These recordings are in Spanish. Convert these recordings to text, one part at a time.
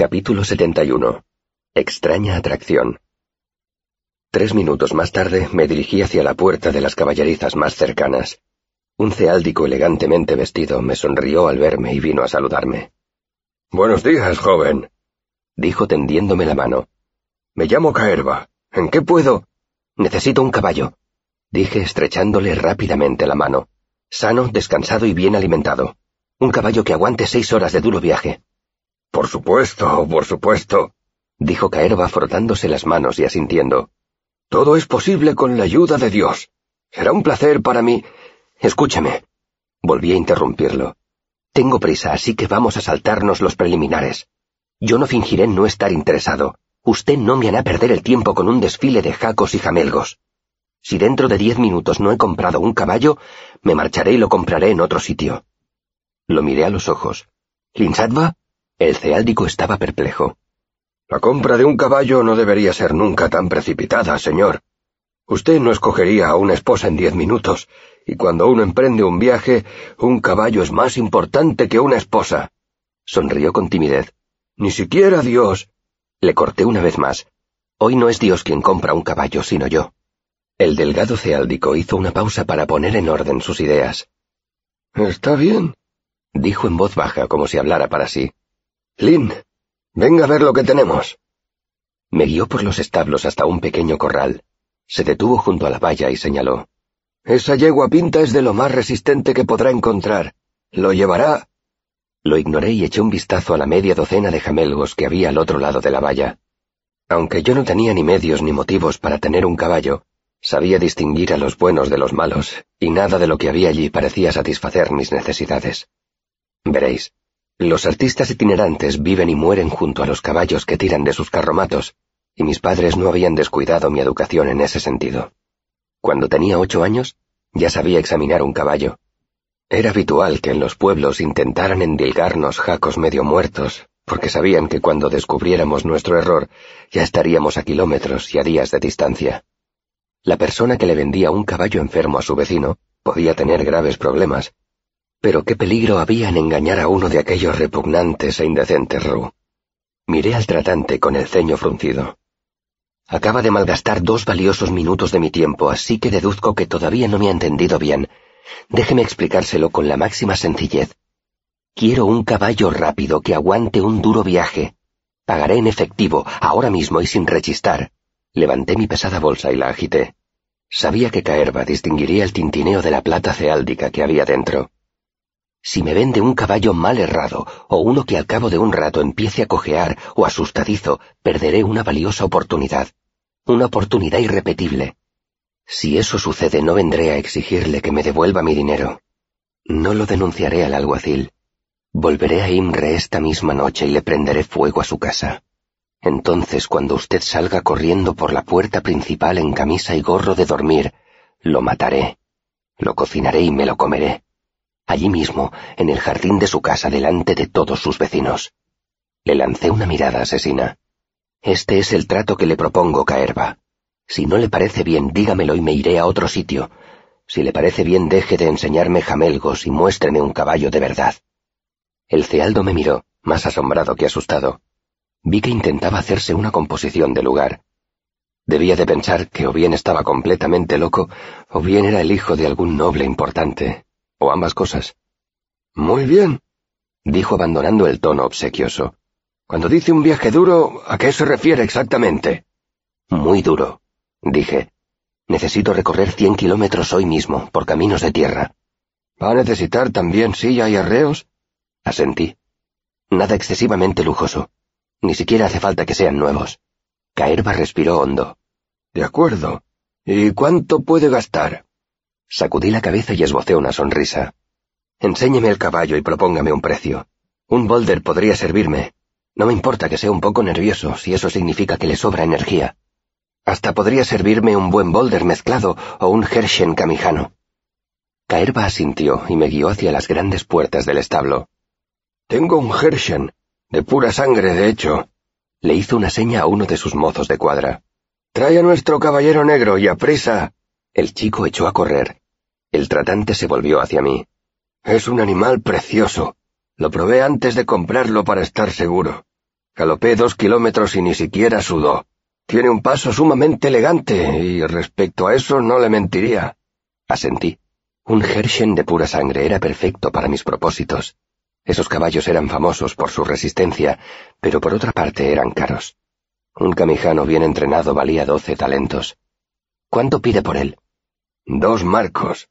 Capítulo 71. Extraña atracción. Tres minutos más tarde me dirigí hacia la puerta de las caballerizas más cercanas. Un ceáldico elegantemente vestido me sonrió al verme y vino a saludarme. Buenos días, joven, dijo tendiéndome la mano. Me llamo Caerva. ¿En qué puedo? Necesito un caballo, dije estrechándole rápidamente la mano. Sano, descansado y bien alimentado. Un caballo que aguante seis horas de duro viaje. Por supuesto, por supuesto, dijo Caerva frotándose las manos y asintiendo. Todo es posible con la ayuda de Dios. Será un placer para mí. Escúcheme. Volví a interrumpirlo. Tengo prisa, así que vamos a saltarnos los preliminares. Yo no fingiré no estar interesado. Usted no me hará perder el tiempo con un desfile de jacos y jamelgos. Si dentro de diez minutos no he comprado un caballo, me marcharé y lo compraré en otro sitio. Lo miré a los ojos. ¿Linsatva? El ceáldico estaba perplejo. La compra de un caballo no debería ser nunca tan precipitada, señor. Usted no escogería a una esposa en diez minutos, y cuando uno emprende un viaje, un caballo es más importante que una esposa. Sonrió con timidez. Ni siquiera Dios. Le corté una vez más. Hoy no es Dios quien compra un caballo, sino yo. El delgado ceáldico hizo una pausa para poner en orden sus ideas. Está bien, dijo en voz baja como si hablara para sí. Lynn, venga a ver lo que tenemos. Me guió por los establos hasta un pequeño corral. Se detuvo junto a la valla y señaló. Esa yegua pinta es de lo más resistente que podrá encontrar. Lo llevará. Lo ignoré y eché un vistazo a la media docena de jamelgos que había al otro lado de la valla. Aunque yo no tenía ni medios ni motivos para tener un caballo, sabía distinguir a los buenos de los malos, y nada de lo que había allí parecía satisfacer mis necesidades. Veréis, los artistas itinerantes viven y mueren junto a los caballos que tiran de sus carromatos, y mis padres no habían descuidado mi educación en ese sentido. Cuando tenía ocho años, ya sabía examinar un caballo. Era habitual que en los pueblos intentaran endilgarnos jacos medio muertos, porque sabían que cuando descubriéramos nuestro error ya estaríamos a kilómetros y a días de distancia. La persona que le vendía un caballo enfermo a su vecino podía tener graves problemas, pero qué peligro había en engañar a uno de aquellos repugnantes e indecentes Ru. Miré al tratante con el ceño fruncido. Acaba de malgastar dos valiosos minutos de mi tiempo, así que deduzco que todavía no me ha entendido bien. Déjeme explicárselo con la máxima sencillez. Quiero un caballo rápido que aguante un duro viaje. Pagaré en efectivo, ahora mismo y sin rechistar. Levanté mi pesada bolsa y la agité. Sabía que Caerva distinguiría el tintineo de la plata ceáldica que había dentro. Si me vende un caballo mal errado, o uno que al cabo de un rato empiece a cojear o asustadizo, perderé una valiosa oportunidad. Una oportunidad irrepetible. Si eso sucede no vendré a exigirle que me devuelva mi dinero. No lo denunciaré al alguacil. Volveré a Imre esta misma noche y le prenderé fuego a su casa. Entonces, cuando usted salga corriendo por la puerta principal en camisa y gorro de dormir, lo mataré. Lo cocinaré y me lo comeré allí mismo, en el jardín de su casa delante de todos sus vecinos. Le lancé una mirada asesina. Este es el trato que le propongo, Caerva. Si no le parece bien, dígamelo y me iré a otro sitio. Si le parece bien, deje de enseñarme jamelgos y muéstreme un caballo de verdad. El cealdo me miró, más asombrado que asustado. Vi que intentaba hacerse una composición de lugar. Debía de pensar que o bien estaba completamente loco, o bien era el hijo de algún noble importante, o ambas cosas. Muy bien, dijo abandonando el tono obsequioso. Cuando dice un viaje duro, ¿a qué se refiere exactamente? Muy duro, dije. Necesito recorrer cien kilómetros hoy mismo, por caminos de tierra. ¿Va a necesitar también silla y arreos? Asentí. Nada excesivamente lujoso. Ni siquiera hace falta que sean nuevos. Caerva respiró hondo. De acuerdo. ¿Y cuánto puede gastar? Sacudí la cabeza y esbocé una sonrisa. Enséñeme el caballo y propóngame un precio. Un boulder podría servirme. No me importa que sea un poco nervioso, si eso significa que le sobra energía. Hasta podría servirme un buen boulder mezclado o un Hershen camijano. Caerva asintió y me guió hacia las grandes puertas del establo. Tengo un Hershen, de pura sangre, de hecho. Le hizo una seña a uno de sus mozos de cuadra. Trae a nuestro caballero negro y aprisa. El chico echó a correr. El tratante se volvió hacia mí. Es un animal precioso. Lo probé antes de comprarlo para estar seguro. Galopé dos kilómetros y ni siquiera sudó. Tiene un paso sumamente elegante y respecto a eso no le mentiría. Asentí. Un Hershen de pura sangre era perfecto para mis propósitos. Esos caballos eran famosos por su resistencia, pero por otra parte eran caros. Un camijano bien entrenado valía doce talentos. ¿Cuánto pide por él? Dos marcos,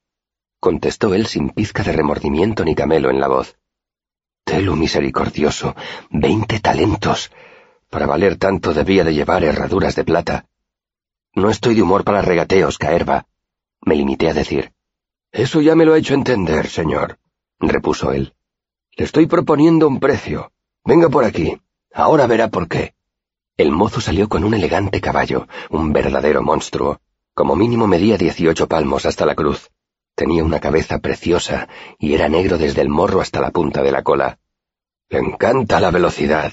contestó él sin pizca de remordimiento ni camelo en la voz. Telo misericordioso, veinte talentos. Para valer tanto debía de llevar herraduras de plata. No estoy de humor para regateos, Caerva, me limité a decir. Eso ya me lo ha hecho entender, señor, repuso él. Le estoy proponiendo un precio. Venga por aquí. Ahora verá por qué. El mozo salió con un elegante caballo, un verdadero monstruo. Como mínimo medía dieciocho palmos hasta la cruz. Tenía una cabeza preciosa y era negro desde el morro hasta la punta de la cola. Le encanta la velocidad,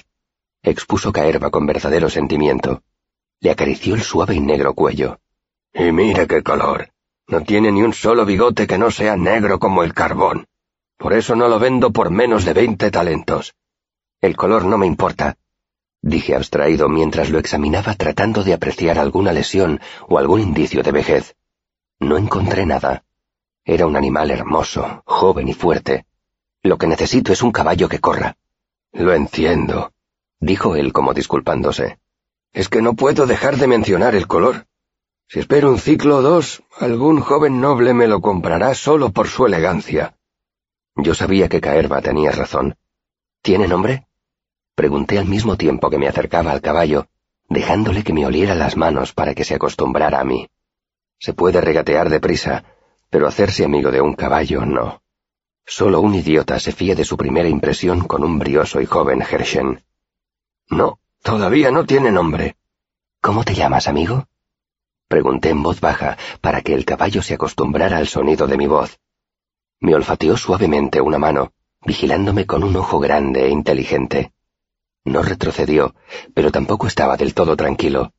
expuso Caerva con verdadero sentimiento. Le acarició el suave y negro cuello. Y mire qué color. No tiene ni un solo bigote que no sea negro como el carbón. Por eso no lo vendo por menos de veinte talentos. El color no me importa, dije abstraído mientras lo examinaba tratando de apreciar alguna lesión o algún indicio de vejez. No encontré nada. Era un animal hermoso, joven y fuerte. Lo que necesito es un caballo que corra. Lo entiendo, dijo él como disculpándose. Es que no puedo dejar de mencionar el color. Si espero un ciclo o dos, algún joven noble me lo comprará solo por su elegancia. Yo sabía que Caerva tenía razón. ¿Tiene nombre? Pregunté al mismo tiempo que me acercaba al caballo, dejándole que me oliera las manos para que se acostumbrara a mí. Se puede regatear deprisa, pero hacerse amigo de un caballo no. Solo un idiota se fía de su primera impresión con un brioso y joven Hershen. No, todavía no tiene nombre. ¿Cómo te llamas, amigo? Pregunté en voz baja para que el caballo se acostumbrara al sonido de mi voz. Me olfateó suavemente una mano, vigilándome con un ojo grande e inteligente. No retrocedió, pero tampoco estaba del todo tranquilo.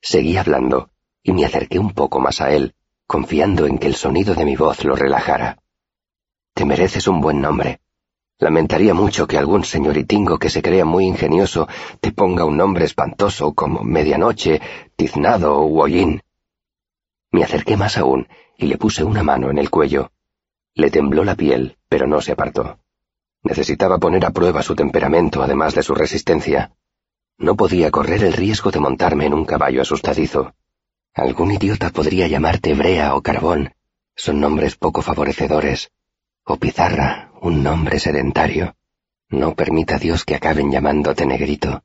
Seguí hablando, y me acerqué un poco más a él, confiando en que el sonido de mi voz lo relajara. Te mereces un buen nombre. Lamentaría mucho que algún señoritingo que se crea muy ingenioso te ponga un nombre espantoso como Medianoche, Tiznado o Hollín. Me acerqué más aún y le puse una mano en el cuello. Le tembló la piel, pero no se apartó. Necesitaba poner a prueba su temperamento además de su resistencia. No podía correr el riesgo de montarme en un caballo asustadizo. Algún idiota podría llamarte Brea o Carbón. Son nombres poco favorecedores. O Pizarra, un nombre sedentario. No permita Dios que acaben llamándote negrito.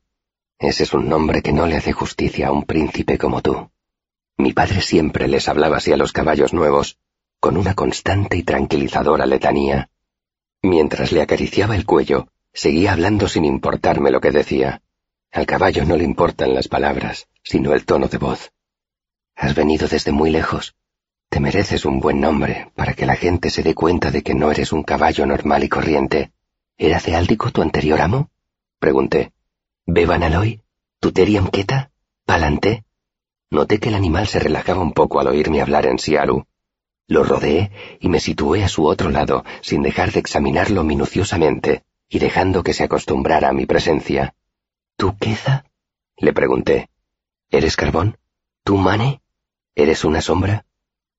Ese es un nombre que no le hace justicia a un príncipe como tú. Mi padre siempre les hablaba así a los caballos nuevos, con una constante y tranquilizadora letanía. Mientras le acariciaba el cuello, seguía hablando sin importarme lo que decía. Al caballo no le importan las palabras, sino el tono de voz. Has venido desde muy lejos. Te mereces un buen nombre para que la gente se dé cuenta de que no eres un caballo normal y corriente. ¿Era Ceáldico tu anterior amo? Pregunté. ¿Beban Aloy? ¿Tuteriam Keta? ¿Palanté? Noté que el animal se relajaba un poco al oírme hablar en Siaru. Lo rodeé y me situé a su otro lado, sin dejar de examinarlo minuciosamente y dejando que se acostumbrara a mi presencia. ¿Tú, Queza? Le pregunté. ¿Eres carbón? ¿Tú, Mane? ¿Eres una sombra?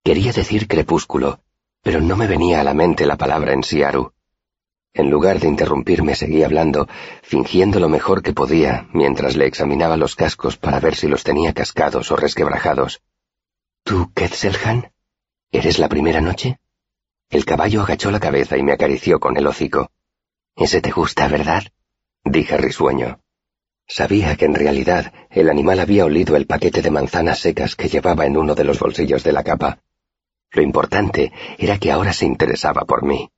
Quería decir crepúsculo, pero no me venía a la mente la palabra en Siaru. En lugar de interrumpirme seguí hablando, fingiendo lo mejor que podía mientras le examinaba los cascos para ver si los tenía cascados o resquebrajados. ¿Tú, Quetzalhan? ¿Eres la primera noche? El caballo agachó la cabeza y me acarició con el hocico. Ese te gusta, ¿verdad? dije risueño. Sabía que en realidad el animal había olido el paquete de manzanas secas que llevaba en uno de los bolsillos de la capa. Lo importante era que ahora se interesaba por mí.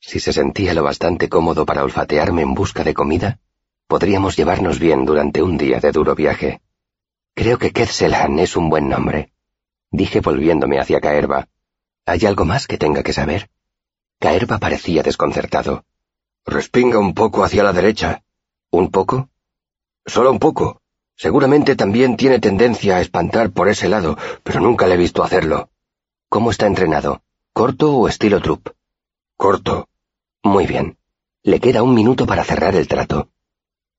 Si se sentía lo bastante cómodo para olfatearme en busca de comida, podríamos llevarnos bien durante un día de duro viaje. Creo que Quetzalhan es un buen nombre, dije volviéndome hacia Caerva. ¿Hay algo más que tenga que saber? Caerva parecía desconcertado. Respinga un poco hacia la derecha. ¿Un poco? Solo un poco. Seguramente también tiene tendencia a espantar por ese lado, pero nunca le he visto hacerlo. ¿Cómo está entrenado? ¿Corto o estilo trup? Corto. Muy bien. Le queda un minuto para cerrar el trato.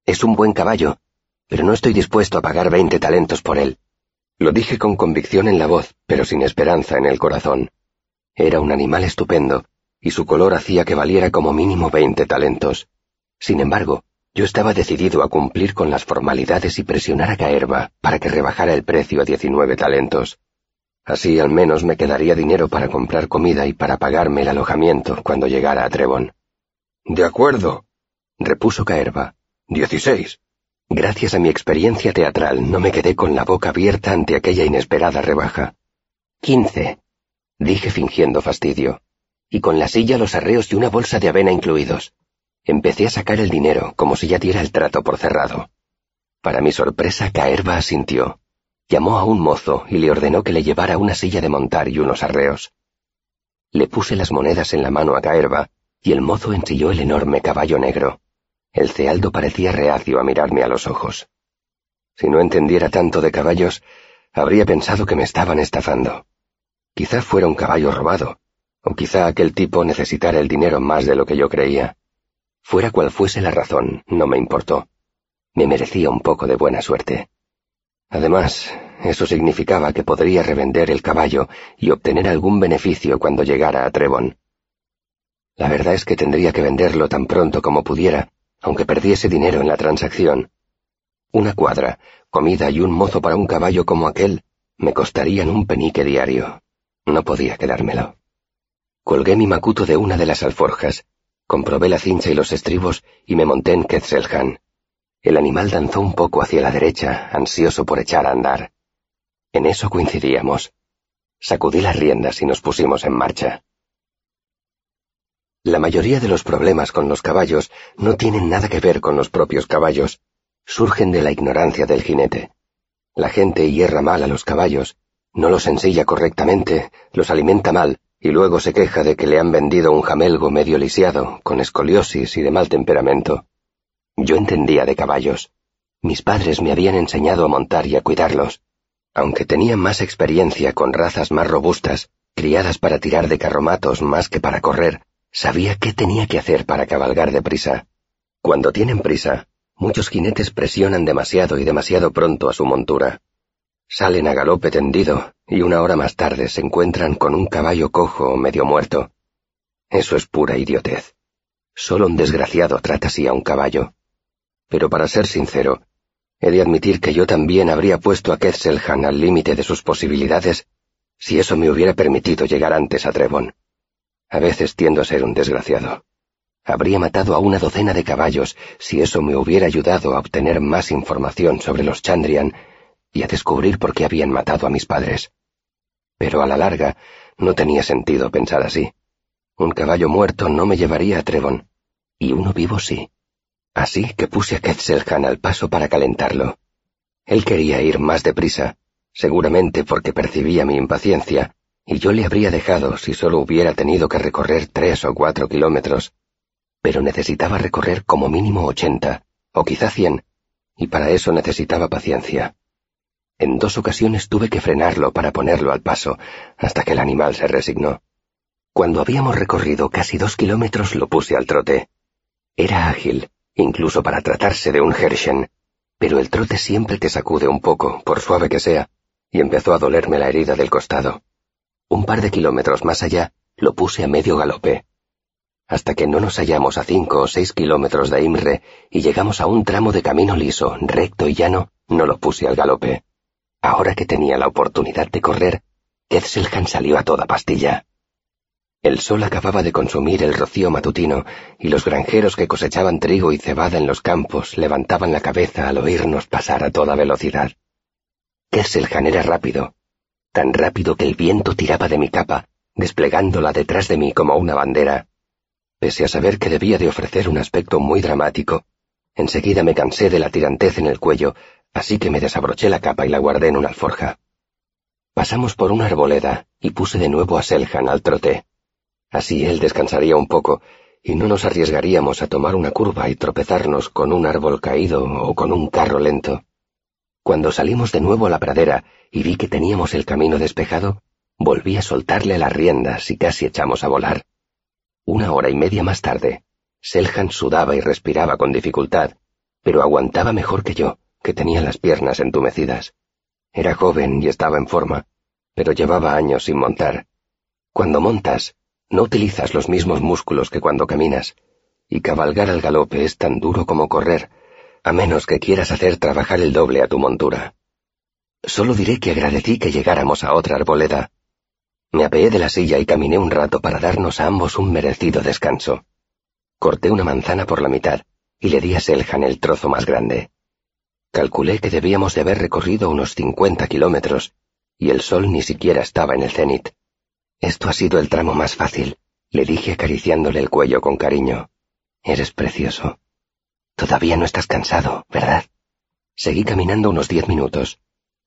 Es un buen caballo, pero no estoy dispuesto a pagar veinte talentos por él. Lo dije con convicción en la voz, pero sin esperanza en el corazón. Era un animal estupendo, y su color hacía que valiera como mínimo veinte talentos. Sin embargo, yo estaba decidido a cumplir con las formalidades y presionar a Caerva para que rebajara el precio a diecinueve talentos. Así al menos me quedaría dinero para comprar comida y para pagarme el alojamiento cuando llegara a Trebón. De acuerdo, repuso Caerva. Dieciséis. Gracias a mi experiencia teatral no me quedé con la boca abierta ante aquella inesperada rebaja. Quince, dije fingiendo fastidio y con la silla, los arreos y una bolsa de avena incluidos. Empecé a sacar el dinero como si ya diera el trato por cerrado. Para mi sorpresa, Caerva asintió. Llamó a un mozo y le ordenó que le llevara una silla de montar y unos arreos. Le puse las monedas en la mano a Caerva y el mozo ensilló el enorme caballo negro. El cealdo parecía reacio a mirarme a los ojos. Si no entendiera tanto de caballos, habría pensado que me estaban estafando. Quizá fuera un caballo robado, o quizá aquel tipo necesitara el dinero más de lo que yo creía. Fuera cual fuese la razón, no me importó. Me merecía un poco de buena suerte. Además, eso significaba que podría revender el caballo y obtener algún beneficio cuando llegara a Trebón. La verdad es que tendría que venderlo tan pronto como pudiera, aunque perdiese dinero en la transacción. Una cuadra, comida y un mozo para un caballo como aquel me costarían un penique diario. No podía quedármelo. Colgué mi macuto de una de las alforjas, comprobé la cincha y los estribos y me monté en Quetzalhan. El animal danzó un poco hacia la derecha, ansioso por echar a andar. En eso coincidíamos. Sacudí las riendas y nos pusimos en marcha. La mayoría de los problemas con los caballos no tienen nada que ver con los propios caballos, surgen de la ignorancia del jinete. La gente hierra mal a los caballos, no los ensilla correctamente, los alimenta mal y luego se queja de que le han vendido un jamelgo medio lisiado, con escoliosis y de mal temperamento. Yo entendía de caballos. Mis padres me habían enseñado a montar y a cuidarlos. Aunque tenía más experiencia con razas más robustas, criadas para tirar de carromatos más que para correr, sabía qué tenía que hacer para cabalgar deprisa. Cuando tienen prisa, muchos jinetes presionan demasiado y demasiado pronto a su montura. Salen a galope tendido y una hora más tarde se encuentran con un caballo cojo o medio muerto. Eso es pura idiotez. Solo un desgraciado trata así a un caballo. Pero para ser sincero, he de admitir que yo también habría puesto a Ketzelhan al límite de sus posibilidades si eso me hubiera permitido llegar antes a Trebon. A veces tiendo a ser un desgraciado. Habría matado a una docena de caballos si eso me hubiera ayudado a obtener más información sobre los Chandrian y a descubrir por qué habían matado a mis padres. Pero a la larga no tenía sentido pensar así. Un caballo muerto no me llevaría a Trevon, y uno vivo sí. Así que puse a Ketzelhan al paso para calentarlo. Él quería ir más deprisa, seguramente porque percibía mi impaciencia, y yo le habría dejado si solo hubiera tenido que recorrer tres o cuatro kilómetros. Pero necesitaba recorrer como mínimo ochenta, o quizá cien, y para eso necesitaba paciencia. En dos ocasiones tuve que frenarlo para ponerlo al paso, hasta que el animal se resignó. Cuando habíamos recorrido casi dos kilómetros lo puse al trote. Era ágil, incluso para tratarse de un Hershen, pero el trote siempre te sacude un poco, por suave que sea, y empezó a dolerme la herida del costado. Un par de kilómetros más allá, lo puse a medio galope. Hasta que no nos hallamos a cinco o seis kilómetros de Imre y llegamos a un tramo de camino liso, recto y llano, no lo puse al galope. Ahora que tenía la oportunidad de correr, Ketzelhan salió a toda pastilla. El sol acababa de consumir el rocío matutino y los granjeros que cosechaban trigo y cebada en los campos levantaban la cabeza al oírnos pasar a toda velocidad. Ketzelhan era rápido, tan rápido que el viento tiraba de mi capa, desplegándola detrás de mí como una bandera. Pese a saber que debía de ofrecer un aspecto muy dramático, enseguida me cansé de la tirantez en el cuello así que me desabroché la capa y la guardé en una alforja. Pasamos por una arboleda y puse de nuevo a Seljan al trote. Así él descansaría un poco y no nos arriesgaríamos a tomar una curva y tropezarnos con un árbol caído o con un carro lento. Cuando salimos de nuevo a la pradera y vi que teníamos el camino despejado, volví a soltarle las riendas y casi echamos a volar. Una hora y media más tarde, Seljan sudaba y respiraba con dificultad, pero aguantaba mejor que yo, que tenía las piernas entumecidas. Era joven y estaba en forma, pero llevaba años sin montar. Cuando montas, no utilizas los mismos músculos que cuando caminas, y cabalgar al galope es tan duro como correr, a menos que quieras hacer trabajar el doble a tu montura. Solo diré que agradecí que llegáramos a otra arboleda. Me apeé de la silla y caminé un rato para darnos a ambos un merecido descanso. Corté una manzana por la mitad y le di a Seljan el trozo más grande. Calculé que debíamos de haber recorrido unos cincuenta kilómetros, y el sol ni siquiera estaba en el cenit. Esto ha sido el tramo más fácil, le dije acariciándole el cuello con cariño. Eres precioso. Todavía no estás cansado, ¿verdad? Seguí caminando unos diez minutos.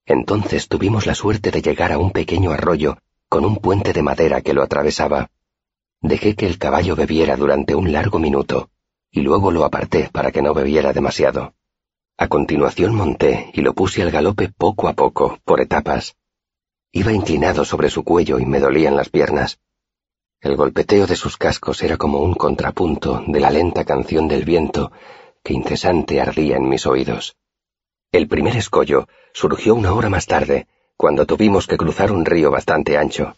Entonces tuvimos la suerte de llegar a un pequeño arroyo con un puente de madera que lo atravesaba. Dejé que el caballo bebiera durante un largo minuto, y luego lo aparté para que no bebiera demasiado. A continuación monté y lo puse al galope poco a poco, por etapas. Iba inclinado sobre su cuello y me dolían las piernas. El golpeteo de sus cascos era como un contrapunto de la lenta canción del viento que incesante ardía en mis oídos. El primer escollo surgió una hora más tarde, cuando tuvimos que cruzar un río bastante ancho.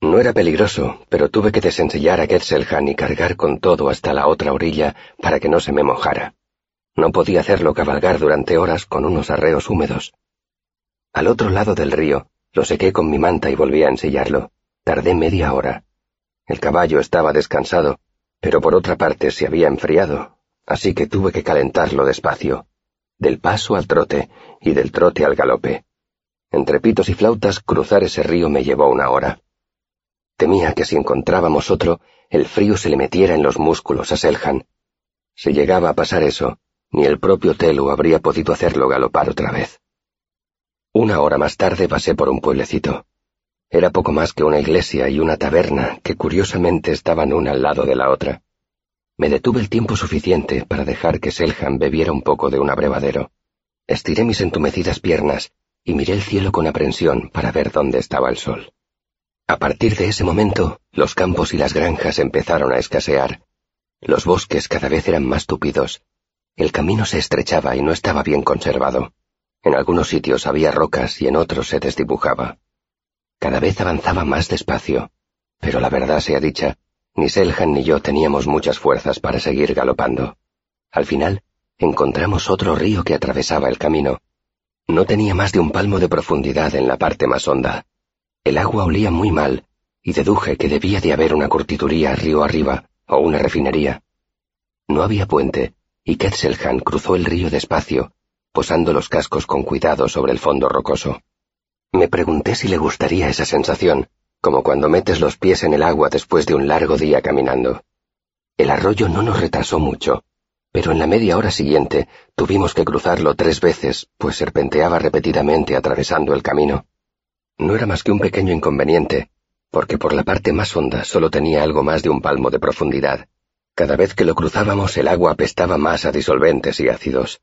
No era peligroso, pero tuve que desensillar a Ketzelhan y cargar con todo hasta la otra orilla para que no se me mojara. No podía hacerlo cabalgar durante horas con unos arreos húmedos. Al otro lado del río, lo sequé con mi manta y volví a ensillarlo. Tardé media hora. El caballo estaba descansado, pero por otra parte se había enfriado, así que tuve que calentarlo despacio, del paso al trote y del trote al galope. Entre pitos y flautas cruzar ese río me llevó una hora. Temía que si encontrábamos otro, el frío se le metiera en los músculos a Seljan. Si llegaba a pasar eso, ni el propio Telu habría podido hacerlo galopar otra vez. Una hora más tarde pasé por un pueblecito. Era poco más que una iglesia y una taberna que curiosamente estaban una al lado de la otra. Me detuve el tiempo suficiente para dejar que Seljan bebiera un poco de un abrevadero. Estiré mis entumecidas piernas y miré el cielo con aprensión para ver dónde estaba el sol. A partir de ese momento, los campos y las granjas empezaron a escasear. Los bosques cada vez eran más túpidos el camino se estrechaba y no estaba bien conservado. En algunos sitios había rocas y en otros se desdibujaba. Cada vez avanzaba más despacio, pero la verdad sea dicha, ni Seljan ni yo teníamos muchas fuerzas para seguir galopando. Al final, encontramos otro río que atravesaba el camino. No tenía más de un palmo de profundidad en la parte más honda. El agua olía muy mal, y deduje que debía de haber una curtiduría río arriba, o una refinería. No había puente, y Ketzelhan cruzó el río despacio, posando los cascos con cuidado sobre el fondo rocoso. Me pregunté si le gustaría esa sensación, como cuando metes los pies en el agua después de un largo día caminando. El arroyo no nos retrasó mucho, pero en la media hora siguiente tuvimos que cruzarlo tres veces, pues serpenteaba repetidamente atravesando el camino. No era más que un pequeño inconveniente, porque por la parte más honda solo tenía algo más de un palmo de profundidad, cada vez que lo cruzábamos el agua apestaba más a disolventes y ácidos.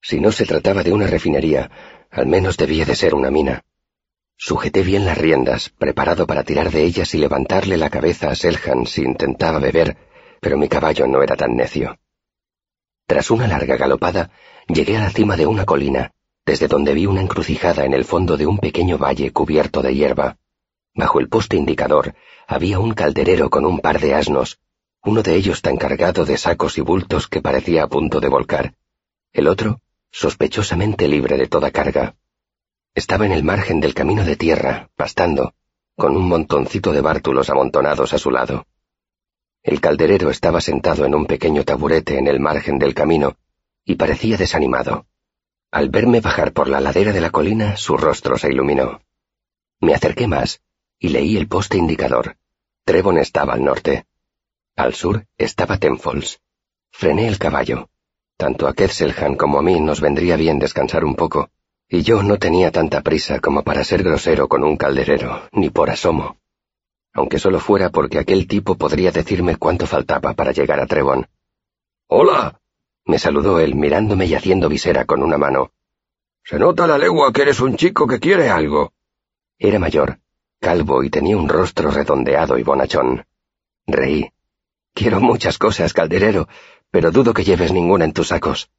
Si no se trataba de una refinería, al menos debía de ser una mina. Sujeté bien las riendas, preparado para tirar de ellas y levantarle la cabeza a Seljan si intentaba beber, pero mi caballo no era tan necio. Tras una larga galopada, llegué a la cima de una colina, desde donde vi una encrucijada en el fondo de un pequeño valle cubierto de hierba. Bajo el poste indicador había un calderero con un par de asnos, uno de ellos tan cargado de sacos y bultos que parecía a punto de volcar, el otro sospechosamente libre de toda carga. Estaba en el margen del camino de tierra, pastando, con un montoncito de bártulos amontonados a su lado. El calderero estaba sentado en un pequeño taburete en el margen del camino, y parecía desanimado. Al verme bajar por la ladera de la colina, su rostro se iluminó. Me acerqué más, y leí el poste indicador. Trevon estaba al norte. Al sur estaba Tenfolds. Frené el caballo. Tanto a Ketzelhan como a mí nos vendría bien descansar un poco, y yo no tenía tanta prisa como para ser grosero con un calderero, ni por asomo. Aunque solo fuera porque aquel tipo podría decirme cuánto faltaba para llegar a Trevon. ¡Hola! me saludó él mirándome y haciendo visera con una mano. Se nota la legua que eres un chico que quiere algo. Era mayor, calvo y tenía un rostro redondeado y bonachón. Reí. Quiero muchas cosas, calderero, pero dudo que lleves ninguna en tus sacos.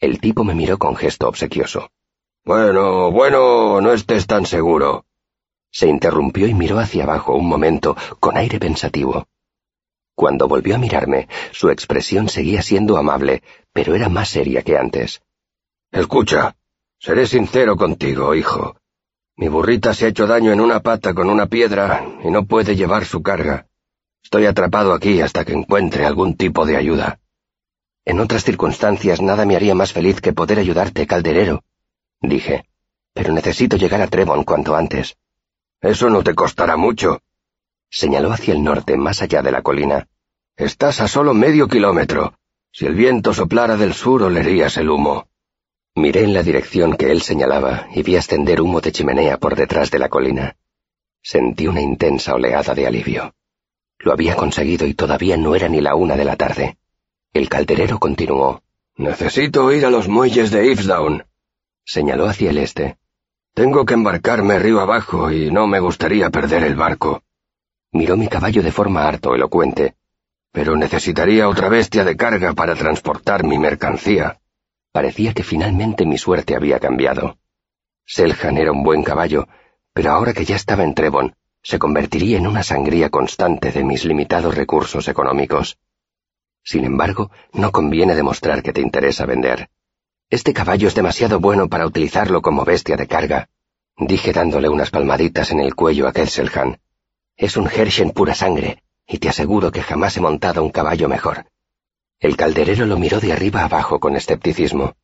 El tipo me miró con gesto obsequioso. Bueno, bueno, no estés tan seguro. Se interrumpió y miró hacia abajo un momento, con aire pensativo. Cuando volvió a mirarme, su expresión seguía siendo amable, pero era más seria que antes. Escucha, seré sincero contigo, hijo. Mi burrita se ha hecho daño en una pata con una piedra y no puede llevar su carga. Estoy atrapado aquí hasta que encuentre algún tipo de ayuda. En otras circunstancias nada me haría más feliz que poder ayudarte, calderero, dije. Pero necesito llegar a Trevon cuanto antes. Eso no te costará mucho. Señaló hacia el norte, más allá de la colina. Estás a solo medio kilómetro. Si el viento soplara del sur olerías el humo. Miré en la dirección que él señalaba y vi ascender humo de chimenea por detrás de la colina. Sentí una intensa oleada de alivio. Lo había conseguido y todavía no era ni la una de la tarde. El calderero continuó. Necesito ir a los muelles de Ifsdown. Señaló hacia el este. Tengo que embarcarme río abajo y no me gustaría perder el barco. Miró mi caballo de forma harto elocuente. Pero necesitaría otra bestia de carga para transportar mi mercancía. Parecía que finalmente mi suerte había cambiado. Seljan era un buen caballo, pero ahora que ya estaba en Trevon, se convertiría en una sangría constante de mis limitados recursos económicos. Sin embargo, no conviene demostrar que te interesa vender. Este caballo es demasiado bueno para utilizarlo como bestia de carga, dije dándole unas palmaditas en el cuello a Ketselhan. Es un Hershen pura sangre, y te aseguro que jamás he montado un caballo mejor. El calderero lo miró de arriba abajo con escepticismo.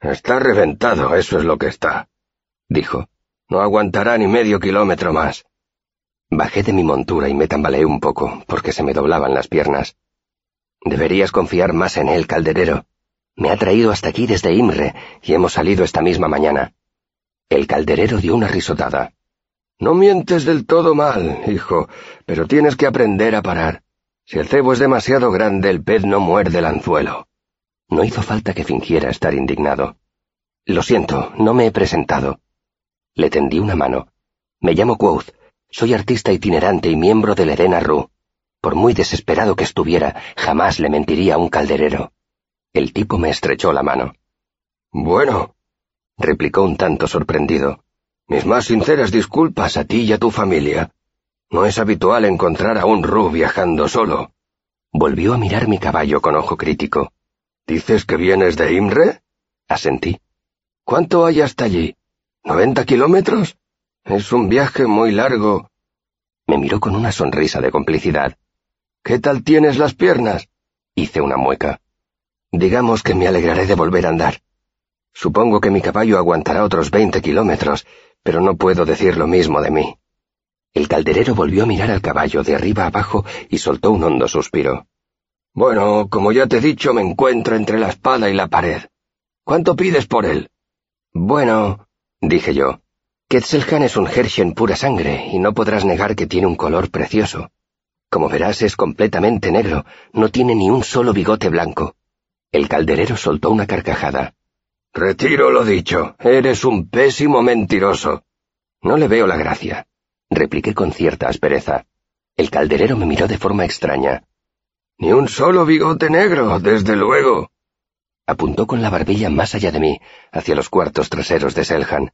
Está reventado, eso es lo que está, dijo. No aguantará ni medio kilómetro más. Bajé de mi montura y me tambaleé un poco, porque se me doblaban las piernas. Deberías confiar más en él, calderero. Me ha traído hasta aquí desde Imre, y hemos salido esta misma mañana. El calderero dio una risotada. No mientes del todo mal, hijo, pero tienes que aprender a parar. Si el cebo es demasiado grande, el pez no muerde el anzuelo. No hizo falta que fingiera estar indignado. Lo siento, no me he presentado. Le tendí una mano. Me llamo Quoth. Soy artista itinerante y miembro del Edena Ru. Por muy desesperado que estuviera, jamás le mentiría a un calderero. El tipo me estrechó la mano. Bueno, replicó un tanto sorprendido. Mis más sinceras disculpas a ti y a tu familia. No es habitual encontrar a un Ru viajando solo. Volvió a mirar mi caballo con ojo crítico. ¿Dices que vienes de Imre? Asentí. ¿Cuánto hay hasta allí? ¿Noventa kilómetros? Es un viaje muy largo. Me miró con una sonrisa de complicidad. ¿Qué tal tienes las piernas? Hice una mueca. Digamos que me alegraré de volver a andar. Supongo que mi caballo aguantará otros veinte kilómetros, pero no puedo decir lo mismo de mí. El calderero volvió a mirar al caballo de arriba abajo y soltó un hondo suspiro. Bueno, como ya te he dicho, me encuentro entre la espada y la pared. ¿Cuánto pides por él? Bueno, dije yo. Quetzalhan es un Hershen pura sangre y no podrás negar que tiene un color precioso. Como verás, es completamente negro, no tiene ni un solo bigote blanco. El calderero soltó una carcajada. Retiro lo dicho, eres un pésimo mentiroso. No le veo la gracia repliqué con cierta aspereza. El calderero me miró de forma extraña. Ni un solo bigote negro, desde luego. Apuntó con la barbilla más allá de mí, hacia los cuartos traseros de Seljan.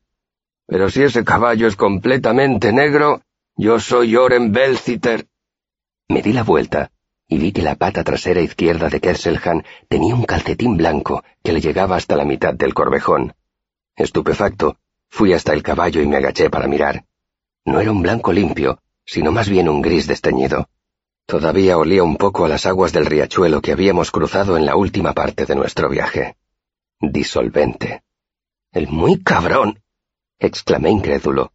Pero si ese caballo es completamente negro, yo soy Oren Belciter. Me di la vuelta y vi que la pata trasera izquierda de Kerselhan tenía un calcetín blanco que le llegaba hasta la mitad del corvejón. Estupefacto, fui hasta el caballo y me agaché para mirar. No era un blanco limpio, sino más bien un gris desteñido. Todavía olía un poco a las aguas del riachuelo que habíamos cruzado en la última parte de nuestro viaje. Disolvente. El muy cabrón. Exclamé incrédulo.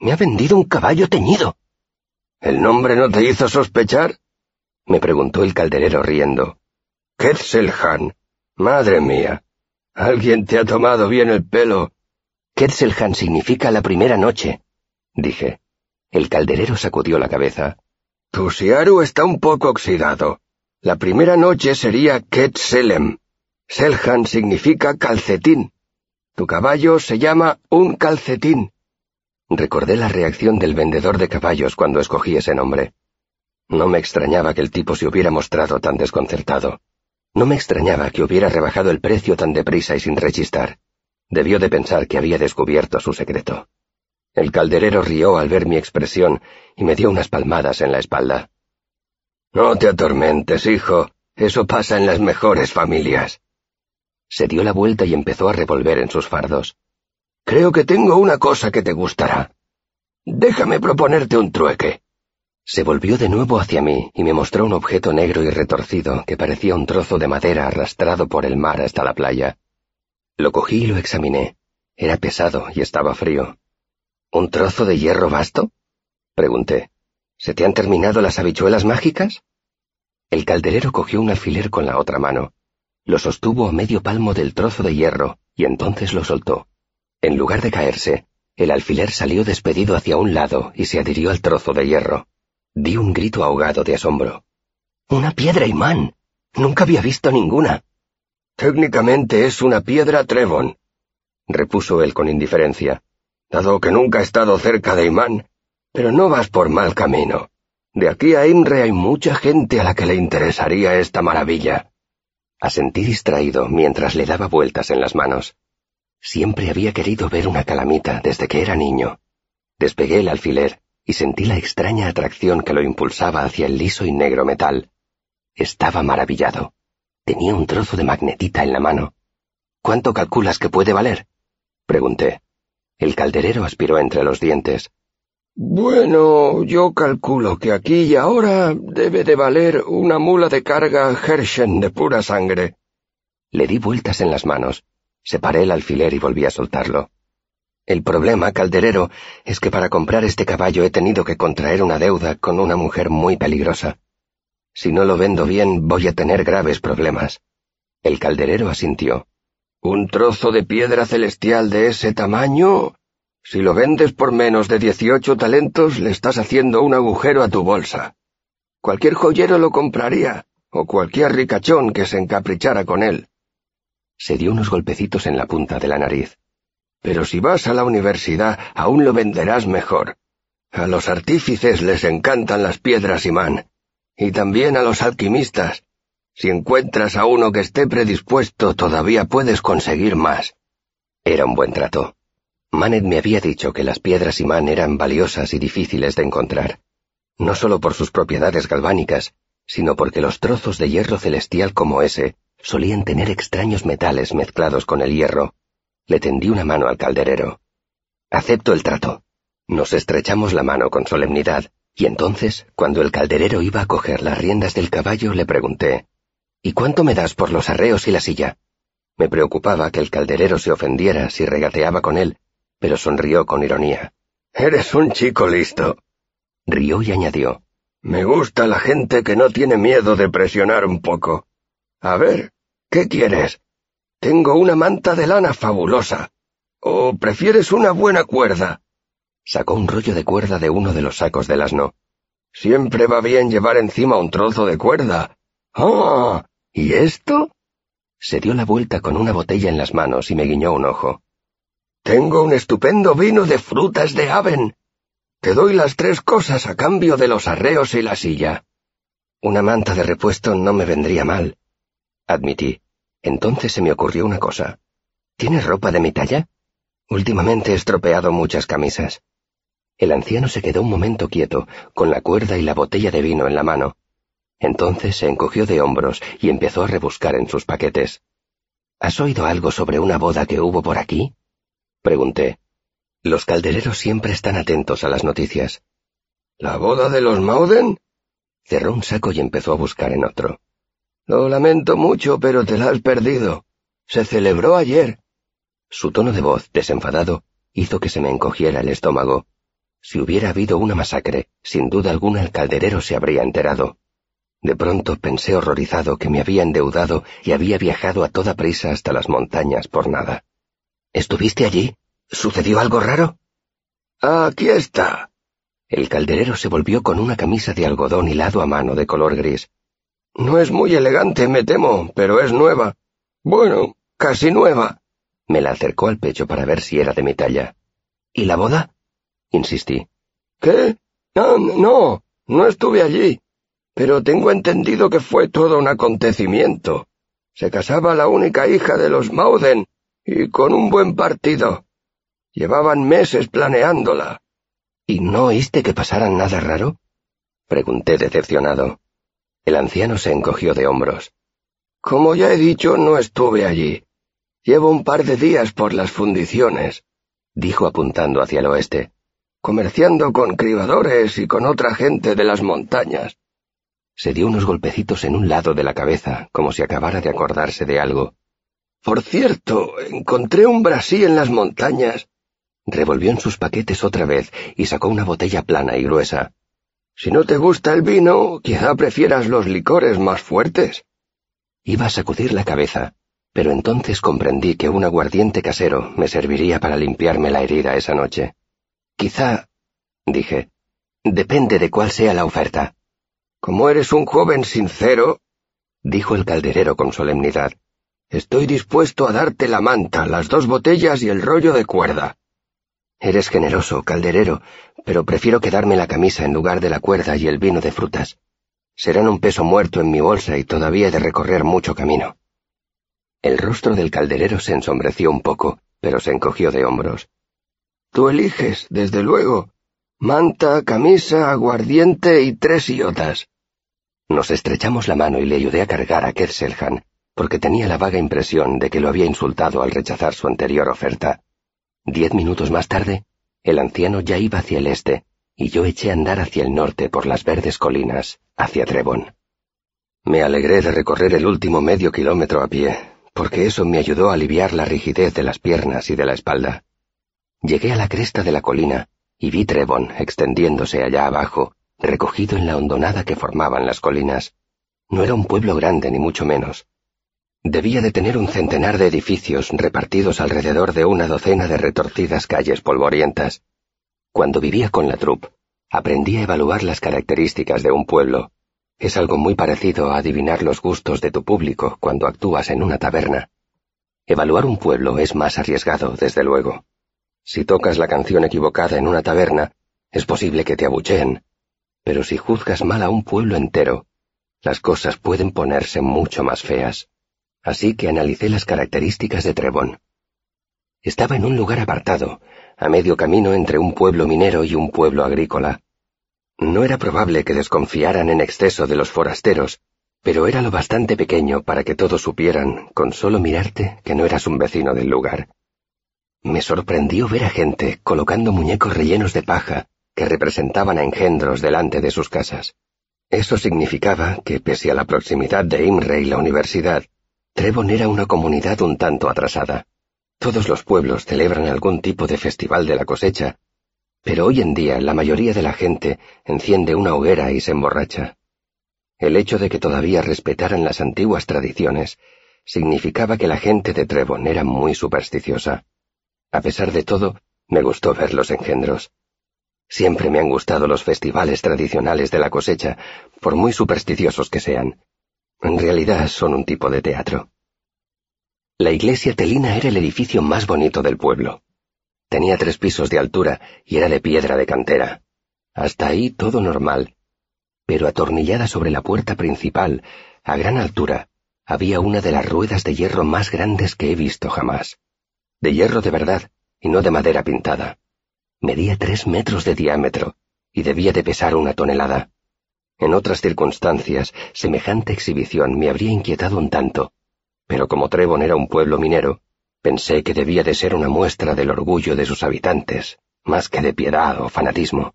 Me ha vendido un caballo teñido. ¿El nombre no te hizo sospechar? me preguntó el calderero riendo. Quetzalhan. Madre mía. Alguien te ha tomado bien el pelo. Quetzalhan significa la primera noche, dije. El calderero sacudió la cabeza. Tu siaru está un poco oxidado. La primera noche sería Ketselem. Selhan significa calcetín. Tu caballo se llama un calcetín. Recordé la reacción del vendedor de caballos cuando escogí ese nombre. No me extrañaba que el tipo se hubiera mostrado tan desconcertado. No me extrañaba que hubiera rebajado el precio tan deprisa y sin rechistar. Debió de pensar que había descubierto su secreto. El calderero rió al ver mi expresión y me dio unas palmadas en la espalda. No te atormentes, hijo. Eso pasa en las mejores familias. Se dio la vuelta y empezó a revolver en sus fardos. Creo que tengo una cosa que te gustará. Déjame proponerte un trueque. Se volvió de nuevo hacia mí y me mostró un objeto negro y retorcido que parecía un trozo de madera arrastrado por el mar hasta la playa. Lo cogí y lo examiné. Era pesado y estaba frío. ¿Un trozo de hierro vasto? Pregunté. ¿Se te han terminado las habichuelas mágicas? El calderero cogió un alfiler con la otra mano. Lo sostuvo a medio palmo del trozo de hierro y entonces lo soltó. En lugar de caerse, el alfiler salió despedido hacia un lado y se adhirió al trozo de hierro. Di un grito ahogado de asombro. Una piedra imán. Nunca había visto ninguna. Técnicamente es una piedra Trevon, repuso él con indiferencia, dado que nunca he estado cerca de imán, pero no vas por mal camino. De aquí a Imre hay mucha gente a la que le interesaría esta maravilla. Asentí distraído mientras le daba vueltas en las manos. Siempre había querido ver una calamita desde que era niño. Despegué el alfiler y sentí la extraña atracción que lo impulsaba hacia el liso y negro metal. Estaba maravillado. Tenía un trozo de magnetita en la mano. ¿Cuánto calculas que puede valer? Pregunté. El calderero aspiró entre los dientes. Bueno, yo calculo que aquí y ahora debe de valer una mula de carga Hershen de pura sangre. Le di vueltas en las manos, separé el alfiler y volví a soltarlo. El problema, calderero, es que para comprar este caballo he tenido que contraer una deuda con una mujer muy peligrosa. Si no lo vendo bien, voy a tener graves problemas. El calderero asintió. ¿Un trozo de piedra celestial de ese tamaño? Si lo vendes por menos de dieciocho talentos, le estás haciendo un agujero a tu bolsa. Cualquier joyero lo compraría, o cualquier ricachón que se encaprichara con él. Se dio unos golpecitos en la punta de la nariz. Pero si vas a la universidad, aún lo venderás mejor. A los artífices les encantan las piedras imán, y también a los alquimistas. Si encuentras a uno que esté predispuesto, todavía puedes conseguir más. Era un buen trato. Manet me había dicho que las piedras imán eran valiosas y difíciles de encontrar, no solo por sus propiedades galvánicas, sino porque los trozos de hierro celestial como ese solían tener extraños metales mezclados con el hierro, le tendí una mano al calderero. Acepto el trato. Nos estrechamos la mano con solemnidad, y entonces, cuando el calderero iba a coger las riendas del caballo, le pregunté, ¿Y cuánto me das por los arreos y la silla? Me preocupaba que el calderero se ofendiera si regateaba con él, pero sonrió con ironía. Eres un chico listo. Rió y añadió, Me gusta la gente que no tiene miedo de presionar un poco. A ver, ¿qué quieres? Tengo una manta de lana fabulosa. ¿O prefieres una buena cuerda? Sacó un rollo de cuerda de uno de los sacos del asno. Siempre va bien llevar encima un trozo de cuerda. ¡Ah! ¿Y esto? Se dio la vuelta con una botella en las manos y me guiñó un ojo. Tengo un estupendo vino de frutas de Aven. Te doy las tres cosas a cambio de los arreos y la silla. Una manta de repuesto no me vendría mal, admití. Entonces se me ocurrió una cosa. ¿Tienes ropa de mi talla? Últimamente he estropeado muchas camisas. El anciano se quedó un momento quieto, con la cuerda y la botella de vino en la mano. Entonces se encogió de hombros y empezó a rebuscar en sus paquetes. ¿Has oído algo sobre una boda que hubo por aquí? Pregunté. Los caldereros siempre están atentos a las noticias. ¿La boda de los Mauden? Cerró un saco y empezó a buscar en otro. Lo lamento mucho, pero te la has perdido. Se celebró ayer. Su tono de voz, desenfadado, hizo que se me encogiera el estómago. Si hubiera habido una masacre, sin duda alguna el calderero se habría enterado. De pronto pensé horrorizado que me había endeudado y había viajado a toda prisa hasta las montañas por nada. ¿Estuviste allí? ¿Sucedió algo raro? Aquí está. El calderero se volvió con una camisa de algodón hilado a mano de color gris. No es muy elegante, me temo, pero es nueva. Bueno, casi nueva. Me la acercó al pecho para ver si era de mi talla. ¿Y la boda? Insistí. ¿Qué? No, no, no estuve allí. Pero tengo entendido que fue todo un acontecimiento. Se casaba la única hija de los Mauden, y con un buen partido. Llevaban meses planeándola. ¿Y no oíste que pasara nada raro? Pregunté decepcionado. El anciano se encogió de hombros. Como ya he dicho, no estuve allí. Llevo un par de días por las fundiciones, dijo apuntando hacia el oeste, comerciando con cribadores y con otra gente de las montañas. Se dio unos golpecitos en un lado de la cabeza, como si acabara de acordarse de algo. Por cierto, encontré un brasí en las montañas. Revolvió en sus paquetes otra vez y sacó una botella plana y gruesa. Si no te gusta el vino, quizá prefieras los licores más fuertes. Iba a sacudir la cabeza, pero entonces comprendí que un aguardiente casero me serviría para limpiarme la herida esa noche. Quizá, dije, depende de cuál sea la oferta. Como eres un joven sincero, dijo el calderero con solemnidad, estoy dispuesto a darte la manta, las dos botellas y el rollo de cuerda. Eres generoso, calderero, pero prefiero quedarme la camisa en lugar de la cuerda y el vino de frutas. Serán un peso muerto en mi bolsa y todavía he de recorrer mucho camino. El rostro del calderero se ensombreció un poco, pero se encogió de hombros. Tú eliges, desde luego. Manta, camisa, aguardiente y tres iotas. Nos estrechamos la mano y le ayudé a cargar a Ketselhan, porque tenía la vaga impresión de que lo había insultado al rechazar su anterior oferta. Diez minutos más tarde, el anciano ya iba hacia el este, y yo eché a andar hacia el norte por las verdes colinas, hacia Trebon. Me alegré de recorrer el último medio kilómetro a pie, porque eso me ayudó a aliviar la rigidez de las piernas y de la espalda. Llegué a la cresta de la colina y vi Trebon extendiéndose allá abajo, recogido en la hondonada que formaban las colinas. No era un pueblo grande ni mucho menos. Debía de tener un centenar de edificios repartidos alrededor de una docena de retorcidas calles polvorientas, cuando vivía con la troupe, aprendí a evaluar las características de un pueblo. Es algo muy parecido a adivinar los gustos de tu público cuando actúas en una taberna. Evaluar un pueblo es más arriesgado, desde luego. Si tocas la canción equivocada en una taberna, es posible que te abucheen. Pero si juzgas mal a un pueblo entero, las cosas pueden ponerse mucho más feas. Así que analicé las características de Trebón. Estaba en un lugar apartado, a medio camino entre un pueblo minero y un pueblo agrícola. No era probable que desconfiaran en exceso de los forasteros, pero era lo bastante pequeño para que todos supieran, con solo mirarte, que no eras un vecino del lugar. Me sorprendió ver a gente colocando muñecos rellenos de paja que representaban a engendros delante de sus casas. Eso significaba que, pese a la proximidad de Imre y la universidad, Trevon era una comunidad un tanto atrasada. Todos los pueblos celebran algún tipo de festival de la cosecha, pero hoy en día la mayoría de la gente enciende una hoguera y se emborracha. El hecho de que todavía respetaran las antiguas tradiciones significaba que la gente de Trevon era muy supersticiosa. A pesar de todo, me gustó ver los engendros. Siempre me han gustado los festivales tradicionales de la cosecha, por muy supersticiosos que sean. En realidad son un tipo de teatro. La iglesia telina era el edificio más bonito del pueblo. Tenía tres pisos de altura y era de piedra de cantera. Hasta ahí todo normal. Pero atornillada sobre la puerta principal, a gran altura, había una de las ruedas de hierro más grandes que he visto jamás. De hierro de verdad, y no de madera pintada. Medía tres metros de diámetro, y debía de pesar una tonelada. En otras circunstancias, semejante exhibición me habría inquietado un tanto, pero como Trevon era un pueblo minero, pensé que debía de ser una muestra del orgullo de sus habitantes, más que de piedad o fanatismo.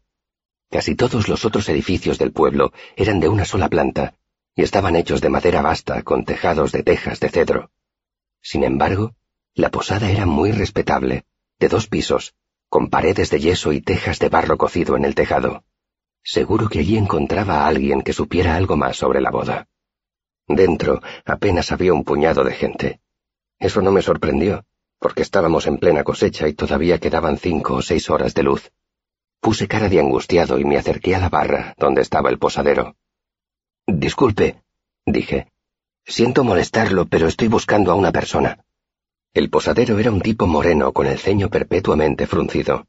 Casi todos los otros edificios del pueblo eran de una sola planta, y estaban hechos de madera basta con tejados de tejas de cedro. Sin embargo, la posada era muy respetable, de dos pisos, con paredes de yeso y tejas de barro cocido en el tejado. Seguro que allí encontraba a alguien que supiera algo más sobre la boda. Dentro apenas había un puñado de gente. Eso no me sorprendió, porque estábamos en plena cosecha y todavía quedaban cinco o seis horas de luz. Puse cara de angustiado y me acerqué a la barra donde estaba el posadero. Disculpe, dije. Siento molestarlo, pero estoy buscando a una persona. El posadero era un tipo moreno con el ceño perpetuamente fruncido.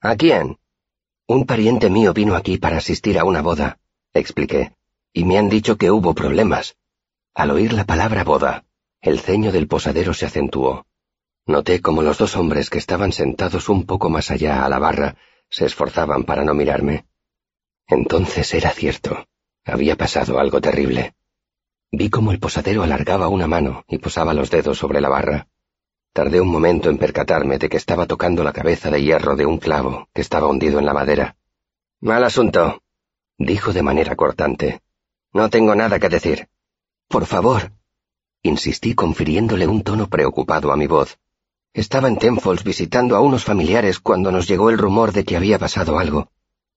¿A quién? Un pariente mío vino aquí para asistir a una boda, expliqué, y me han dicho que hubo problemas. Al oír la palabra boda, El ceño del posadero se acentuó. Noté como los dos hombres que estaban sentados un poco más allá a la barra se esforzaban para no mirarme. Entonces era cierto. Había pasado algo terrible. Vi como el posadero alargaba una mano y posaba los dedos sobre la barra. Tardé un momento en percatarme de que estaba tocando la cabeza de hierro de un clavo que estaba hundido en la madera. Mal asunto, dijo de manera cortante. No tengo nada que decir. Por favor, insistí confiriéndole un tono preocupado a mi voz. Estaba en Tenfolds visitando a unos familiares cuando nos llegó el rumor de que había pasado algo.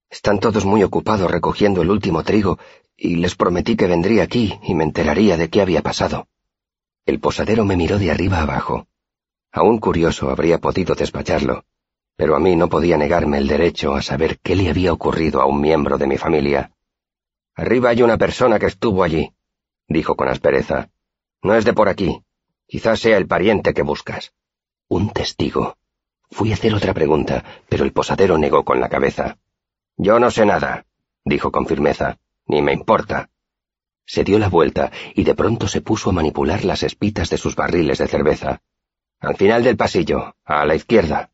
Están todos muy ocupados recogiendo el último trigo, y les prometí que vendría aquí y me enteraría de qué había pasado. El posadero me miró de arriba abajo. A un curioso habría podido despacharlo, pero a mí no podía negarme el derecho a saber qué le había ocurrido a un miembro de mi familia. Arriba hay una persona que estuvo allí, dijo con aspereza. No es de por aquí. Quizás sea el pariente que buscas. Un testigo. Fui a hacer otra pregunta, pero el posadero negó con la cabeza. Yo no sé nada, dijo con firmeza, ni me importa. Se dio la vuelta y de pronto se puso a manipular las espitas de sus barriles de cerveza. Al final del pasillo, a la izquierda.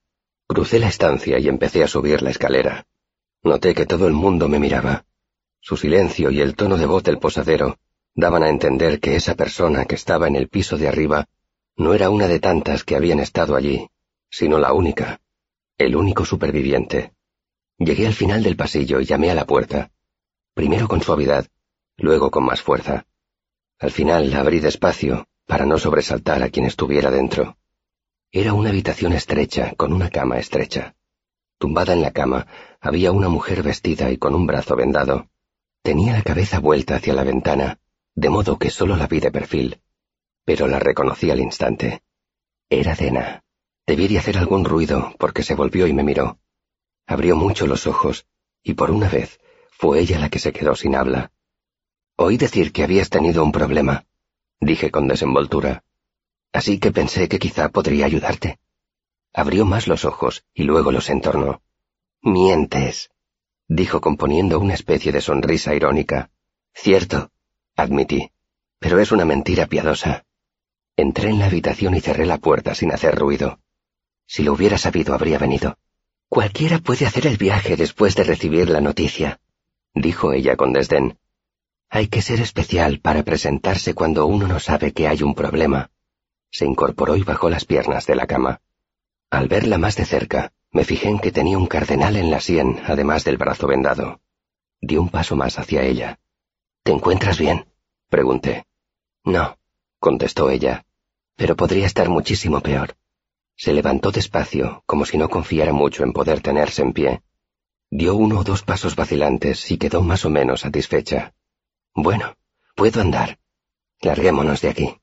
Crucé la estancia y empecé a subir la escalera. Noté que todo el mundo me miraba. Su silencio y el tono de voz del posadero daban a entender que esa persona que estaba en el piso de arriba no era una de tantas que habían estado allí, sino la única, el único superviviente. Llegué al final del pasillo y llamé a la puerta, primero con suavidad, luego con más fuerza. Al final la abrí despacio, para no sobresaltar a quien estuviera dentro. Era una habitación estrecha, con una cama estrecha. Tumbada en la cama, había una mujer vestida y con un brazo vendado. Tenía la cabeza vuelta hacia la ventana, de modo que solo la vi de perfil. Pero la reconocí al instante. Era Dena. Debí de hacer algún ruido, porque se volvió y me miró. Abrió mucho los ojos, y por una vez fue ella la que se quedó sin habla. Oí decir que habías tenido un problema, dije con desenvoltura. Así que pensé que quizá podría ayudarte. Abrió más los ojos y luego los entornó. Mientes, dijo componiendo una especie de sonrisa irónica. Cierto, admití, pero es una mentira piadosa. Entré en la habitación y cerré la puerta sin hacer ruido. Si lo hubiera sabido habría venido. Cualquiera puede hacer el viaje después de recibir la noticia, dijo ella con desdén. Hay que ser especial para presentarse cuando uno no sabe que hay un problema. Se incorporó y bajó las piernas de la cama. Al verla más de cerca, me fijé en que tenía un cardenal en la sien, además del brazo vendado. Di un paso más hacia ella. ¿Te encuentras bien? pregunté. No, contestó ella, pero podría estar muchísimo peor. Se levantó despacio, como si no confiara mucho en poder tenerse en pie. Dio uno o dos pasos vacilantes y quedó más o menos satisfecha. Bueno, puedo andar. Larguémonos de aquí.